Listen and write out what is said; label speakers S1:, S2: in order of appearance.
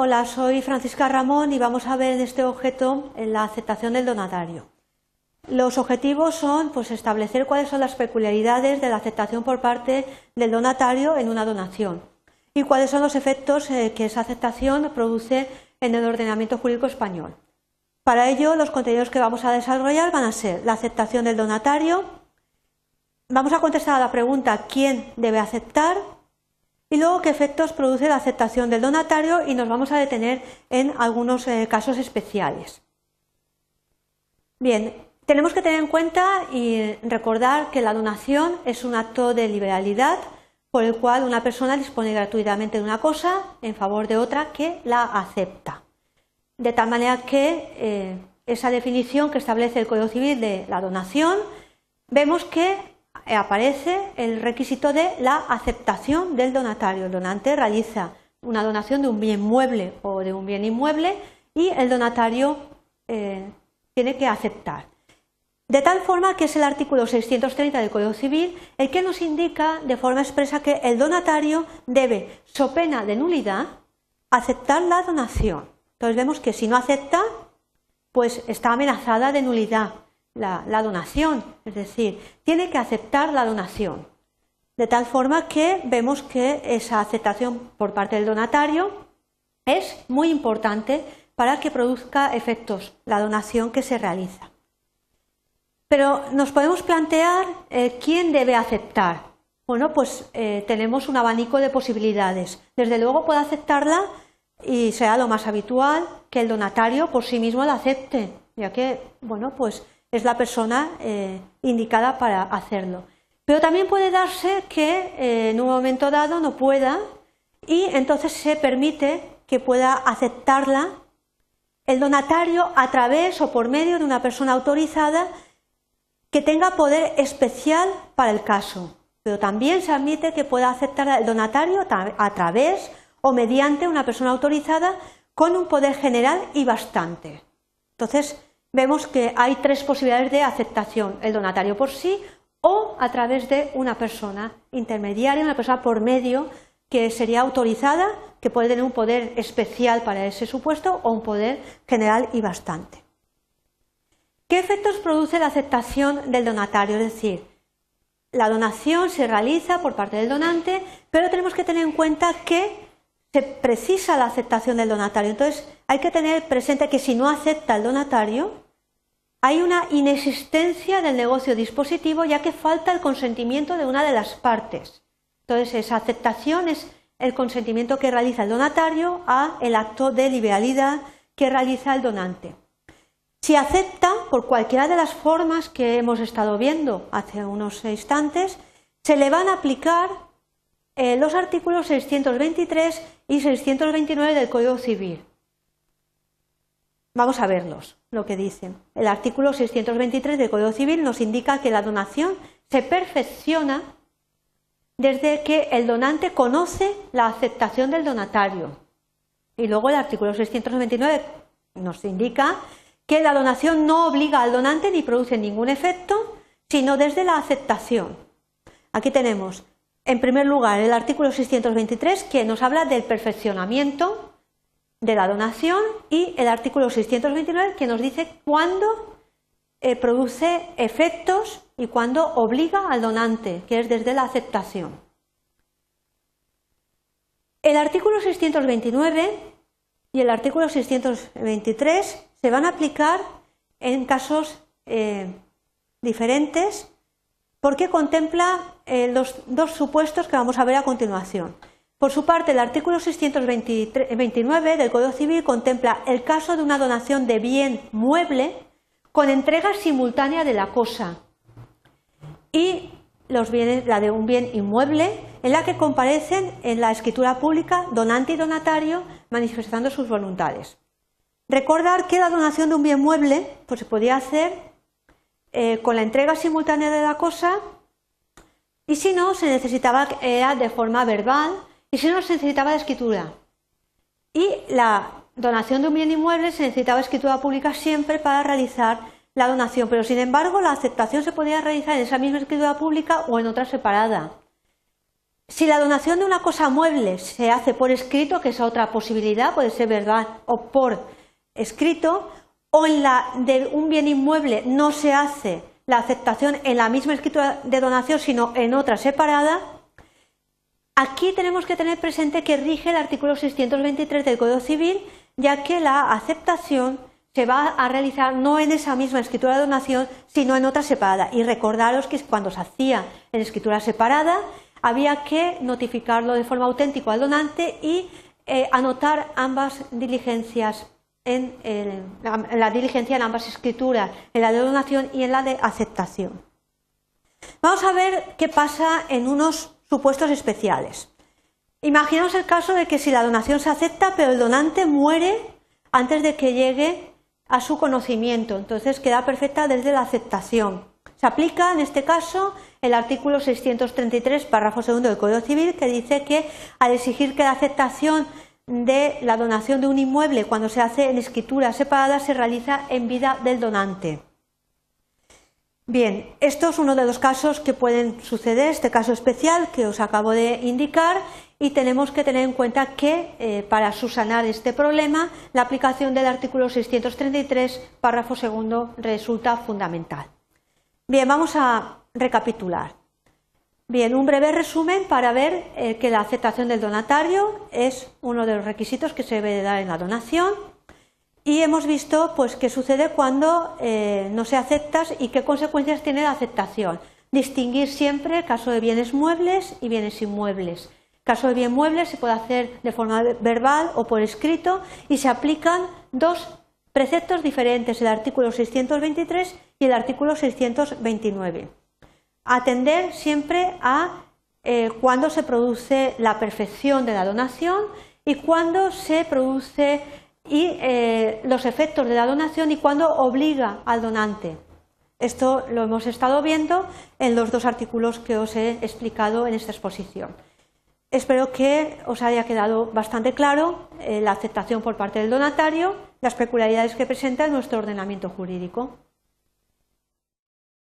S1: Hola, soy Francisca Ramón y vamos a ver en este objeto la aceptación del donatario. Los objetivos son pues, establecer cuáles son las peculiaridades de la aceptación por parte del donatario en una donación y cuáles son los efectos eh, que esa aceptación produce en el ordenamiento jurídico español. Para ello, los contenidos que vamos a desarrollar van a ser la aceptación del donatario, vamos a contestar a la pregunta ¿quién debe aceptar? Y luego qué efectos produce la aceptación del donatario y nos vamos a detener en algunos eh, casos especiales. Bien, tenemos que tener en cuenta y recordar que la donación es un acto de liberalidad por el cual una persona dispone gratuitamente de una cosa en favor de otra que la acepta. De tal manera que eh, esa definición que establece el Código Civil de la donación, vemos que aparece el requisito de la aceptación del donatario. El donante realiza una donación de un bien mueble o de un bien inmueble y el donatario eh, tiene que aceptar. De tal forma que es el artículo 630 del Código Civil el que nos indica de forma expresa que el donatario debe, so pena de nulidad, aceptar la donación. Entonces vemos que si no acepta, pues está amenazada de nulidad la, donación, es decir, tiene que aceptar la donación. De tal forma que vemos que esa aceptación por parte del donatario es muy importante para que produzca efectos la donación que se realiza. Pero nos podemos plantear eh, quién debe aceptar. Bueno, pues eh, tenemos un abanico de posibilidades. Desde luego puede aceptarla y sea lo más habitual que el donatario por sí mismo la acepte, ya que, bueno, pues es la persona eh, indicada para hacerlo. Pero también puede darse que en un momento dado no pueda y entonces se permite que pueda aceptarla el donatario a través o por medio de una persona autorizada que tenga poder especial para el caso, pero también se admite que pueda aceptar el donatario a través o mediante una persona autorizada con un poder general y bastante. Entonces, vemos que hay tres posibilidades de aceptación, el donatario por sí o a través de una persona intermediaria, una persona por medio que sería autorizada, que puede tener un poder especial para ese supuesto o un poder general y bastante. ¿Qué efectos produce la aceptación del donatario? Es decir, la donación se realiza por parte del donante, pero tenemos que tener en cuenta que se precisa la aceptación del donatario. Entonces, hay que tener presente que si no acepta el donatario, hay una inexistencia del negocio dispositivo ya que falta el consentimiento de una de las partes. Entonces, esa aceptación es el consentimiento que realiza el donatario a el acto de liberalidad que realiza el donante. Si acepta, por cualquiera de las formas que hemos estado viendo hace unos instantes, se le van a aplicar eh, los artículos 623 y 629 del Código Civil. Vamos a verlos, lo que dicen. El artículo 623 del Código Civil nos indica que la donación se perfecciona desde que el donante conoce la aceptación del donatario. Y luego el artículo 629 nos indica que la donación no obliga al donante ni produce ningún efecto, sino desde la aceptación. Aquí tenemos, en primer lugar, el artículo 623 que nos habla del perfeccionamiento de la donación y el artículo 629 que nos dice cuándo eh, produce efectos y cuándo obliga al donante, que es desde la aceptación. El artículo 629 y el artículo 623 se van a aplicar en casos eh, diferentes porque contempla eh, los dos supuestos que vamos a ver a continuación. Por su parte, el artículo 629 del Código Civil contempla el caso de una donación de bien mueble con entrega simultánea de la cosa y los bienes, la de un bien inmueble en la que comparecen en la escritura pública donante y donatario manifestando sus voluntades. Recordar que la donación de un bien mueble pues, se podía hacer eh, con la entrega simultánea de la cosa y si no, se necesitaba de forma verbal y si no, se necesitaba de escritura. Y la donación de un bien inmueble se necesitaba escritura pública siempre para realizar la donación, pero sin embargo la aceptación se podía realizar en esa misma escritura pública o en otra separada. Si la donación de una cosa mueble se hace por escrito, que es otra posibilidad, puede ser verdad o por escrito, o en la de un bien inmueble no se hace la aceptación en la misma escritura de donación, sino en otra separada, aquí tenemos que tener presente que rige el artículo 623 del Código Civil, ya que la aceptación se va a realizar no en esa misma escritura de donación, sino en otra separada. Y recordaros que cuando se hacía en escritura separada, había que notificarlo de forma auténtica al donante y eh, anotar ambas diligencias en, la diligencia en ambas escrituras, en la de donación y en la de aceptación. Vamos a ver qué pasa en unos supuestos especiales. Imaginaos el caso de que si la donación se acepta, pero el donante muere antes de que llegue a su conocimiento, entonces queda perfecta desde la aceptación. Se aplica en este caso el artículo 633, párrafo segundo del Código Civil, que dice que al exigir que la aceptación de la donación de un inmueble cuando se hace en escritura separada se realiza en vida del donante. Bien, esto es uno de los casos que pueden suceder, este caso especial que os acabo de indicar, y tenemos que tener en cuenta que eh, para subsanar este problema la aplicación del artículo 633, párrafo segundo, resulta fundamental. Bien, vamos a recapitular. Bien, un breve resumen para ver eh, que la aceptación del donatario es uno de los requisitos que se debe dar en la donación y hemos visto pues qué sucede cuando eh, no se aceptas y qué consecuencias tiene la aceptación. Distinguir siempre el caso de bienes muebles y bienes inmuebles. Caso de bien muebles se puede hacer de forma verbal o por escrito y se aplican dos preceptos diferentes, el artículo 623 y el artículo 629 atender siempre a eh, cuándo se produce la perfección de la donación y cuándo se produce y eh, los efectos de la donación y cuándo obliga al donante. Esto lo hemos estado viendo en los dos artículos que os he explicado en esta exposición. Espero que os haya quedado bastante claro eh, la aceptación por parte del donatario, las peculiaridades que presenta nuestro ordenamiento jurídico.